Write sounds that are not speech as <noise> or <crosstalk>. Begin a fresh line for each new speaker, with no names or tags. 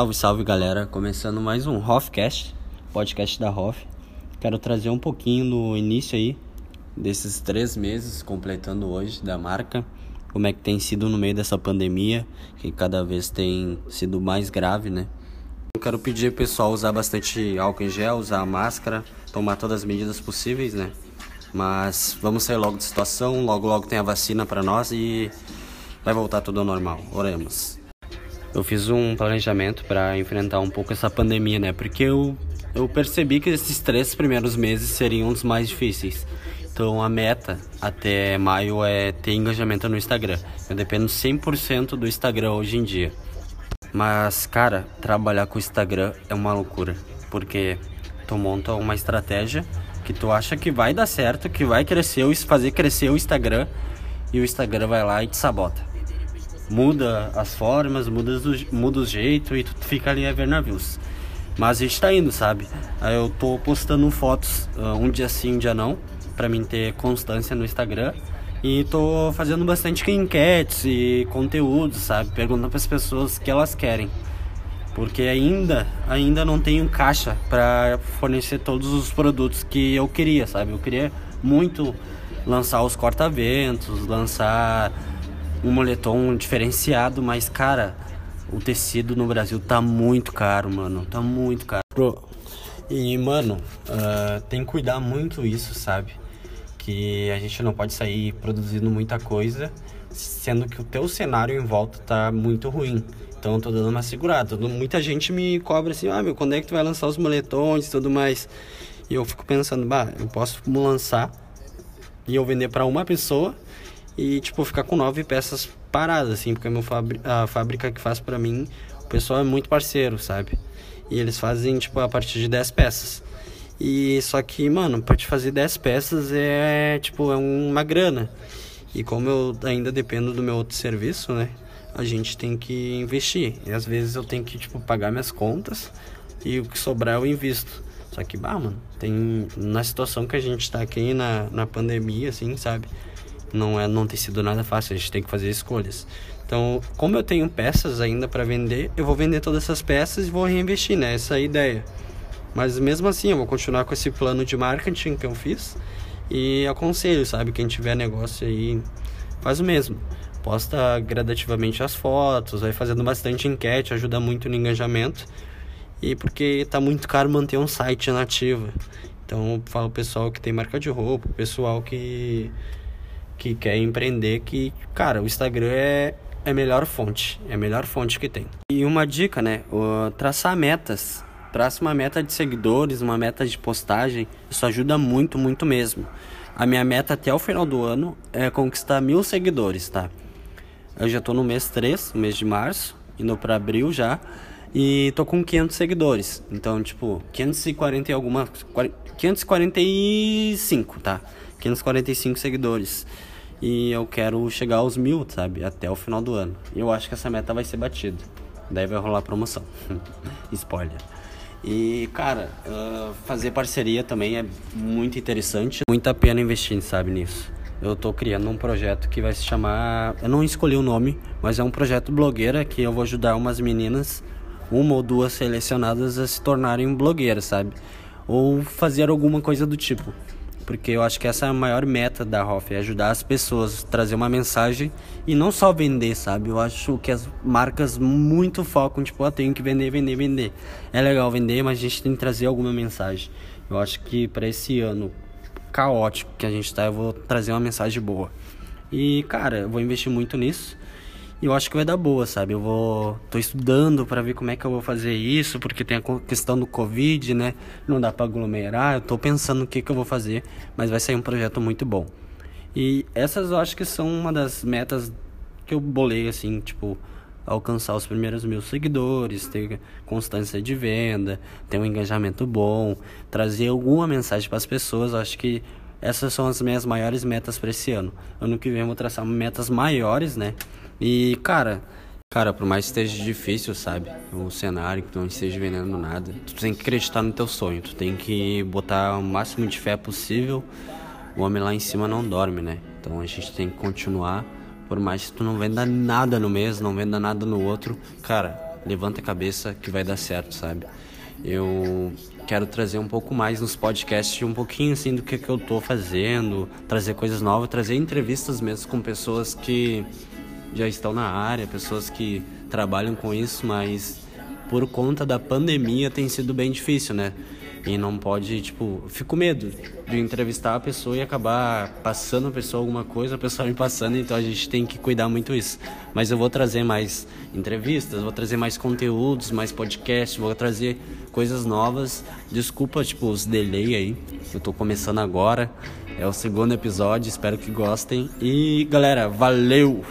Salve, salve galera! Começando mais um Hoffcast, podcast da Hoff. Quero trazer um pouquinho no início aí desses três meses, completando hoje, da marca. Como é que tem sido no meio dessa pandemia, que cada vez tem sido mais grave, né? Eu quero pedir pessoal usar bastante álcool em gel, usar máscara, tomar todas as medidas possíveis, né? Mas vamos sair logo de situação, logo logo tem a vacina para nós e vai voltar tudo ao normal. Oremos. Eu fiz um planejamento para enfrentar um pouco essa pandemia, né? Porque eu, eu percebi que esses três primeiros meses seriam os mais difíceis. Então a meta até maio é ter engajamento no Instagram. Eu dependo 100% do Instagram hoje em dia. Mas, cara, trabalhar com o Instagram é uma loucura. Porque tu monta uma estratégia que tu acha que vai dar certo, que vai crescer, fazer crescer o Instagram, e o Instagram vai lá e te sabota muda as formas, muda, o, muda o jeito e tu fica ali a ver navios. Mas a gente tá indo, sabe? Eu tô postando fotos uh, um dia sim, um dia não, pra mim ter constância no Instagram. E tô fazendo bastante enquetes e conteúdos, sabe? Perguntando para as pessoas o que elas querem. Porque ainda, ainda não tenho caixa para fornecer todos os produtos que eu queria, sabe? Eu queria muito lançar os corta-ventos, lançar um moletom diferenciado, mas cara, o tecido no Brasil tá muito caro, mano. Tá muito caro. E, mano, uh, tem que cuidar muito isso, sabe? Que a gente não pode sair produzindo muita coisa, sendo que o teu cenário em volta tá muito ruim. Então eu tô dando uma segurada. Muita gente me cobra assim, ah, meu, quando é que tu vai lançar os moletons e tudo mais? E eu fico pensando, bah, eu posso lançar e eu vender para uma pessoa e, tipo, ficar com nove peças paradas, assim, porque a, fábrica que faz para mim, o pessoal é muito parceiro, sabe? E eles fazem, tipo, a partir de 10 peças. E só que, mano, pra te fazer 10 peças é, tipo, é uma grana. E como eu ainda dependo do meu outro serviço, né? A gente tem que investir. E às vezes eu tenho que, tipo, pagar minhas contas e o que sobrar eu invisto. Só que, bah, mano, tem. Na situação que a gente tá aqui na, na pandemia, assim, sabe? Não é não tem sido nada fácil, a gente tem que fazer escolhas. Então, como eu tenho peças ainda para vender, eu vou vender todas essas peças e vou reinvestir, né? Essa é a ideia. Mas mesmo assim, eu vou continuar com esse plano de marketing que eu fiz e aconselho, sabe, quem tiver negócio aí, faz o mesmo. Posta gradativamente as fotos, vai fazendo bastante enquete, ajuda muito no engajamento. E porque tá muito caro manter um site nativo. Então, falo pessoal que tem marca de roupa, pessoal que que quer empreender que, cara, o Instagram é, é a melhor fonte, é a melhor fonte que tem. E uma dica, né? Traçar metas. Traça uma meta de seguidores, uma meta de postagem. Isso ajuda muito, muito mesmo. A minha meta até o final do ano é conquistar mil seguidores, tá? Eu já tô no mês 3, mês de março, indo para abril já. E tô com 500 seguidores. Então, tipo, 540 e alguma. 545, tá? 545 seguidores. E eu quero chegar aos mil, sabe? Até o final do ano. E eu acho que essa meta vai ser batida. Daí vai rolar promoção. <laughs> Spoiler. E, cara, uh, fazer parceria também é muito interessante. Muita pena investir, sabe, nisso. Eu tô criando um projeto que vai se chamar. Eu não escolhi o nome, mas é um projeto blogueira que eu vou ajudar umas meninas, uma ou duas selecionadas, a se tornarem blogueiras, sabe? Ou fazer alguma coisa do tipo porque eu acho que essa é a maior meta da Hoff, é ajudar as pessoas, trazer uma mensagem e não só vender, sabe? Eu acho que as marcas muito focam, tipo, ah, tenho que vender, vender, vender. É legal vender, mas a gente tem que trazer alguma mensagem. Eu acho que para esse ano caótico que a gente tá, eu vou trazer uma mensagem boa. E, cara, eu vou investir muito nisso. E eu acho que vai dar boa, sabe? Eu vou. tô estudando para ver como é que eu vou fazer isso, porque tem a questão do Covid, né? Não dá pra aglomerar. Eu tô pensando no que, que eu vou fazer, mas vai sair um projeto muito bom. E essas eu acho que são uma das metas que eu bolei, assim, tipo, alcançar os primeiros mil seguidores, ter constância de venda, ter um engajamento bom, trazer alguma mensagem para as pessoas. Eu acho que essas são as minhas maiores metas para esse ano. Ano que vem eu vou traçar metas maiores, né? E, cara, cara, por mais que esteja difícil, sabe? O cenário, que tu não esteja vendendo nada, tu tem que acreditar no teu sonho, tu tem que botar o máximo de fé possível. O homem lá em cima não dorme, né? Então a gente tem que continuar, por mais que tu não venda nada no mês, não venda nada no outro, cara, levanta a cabeça que vai dar certo, sabe? Eu quero trazer um pouco mais nos podcasts, um pouquinho assim do que, que eu tô fazendo, trazer coisas novas, trazer entrevistas mesmo com pessoas que já estão na área, pessoas que trabalham com isso, mas por conta da pandemia tem sido bem difícil, né? E não pode, tipo, fico medo de entrevistar a pessoa e acabar passando a pessoa alguma coisa, a pessoa me passando, então a gente tem que cuidar muito isso. Mas eu vou trazer mais entrevistas, vou trazer mais conteúdos, mais podcasts, vou trazer coisas novas. Desculpa, tipo, os delay aí. Eu tô começando agora. É o segundo episódio, espero que gostem. E galera, valeu!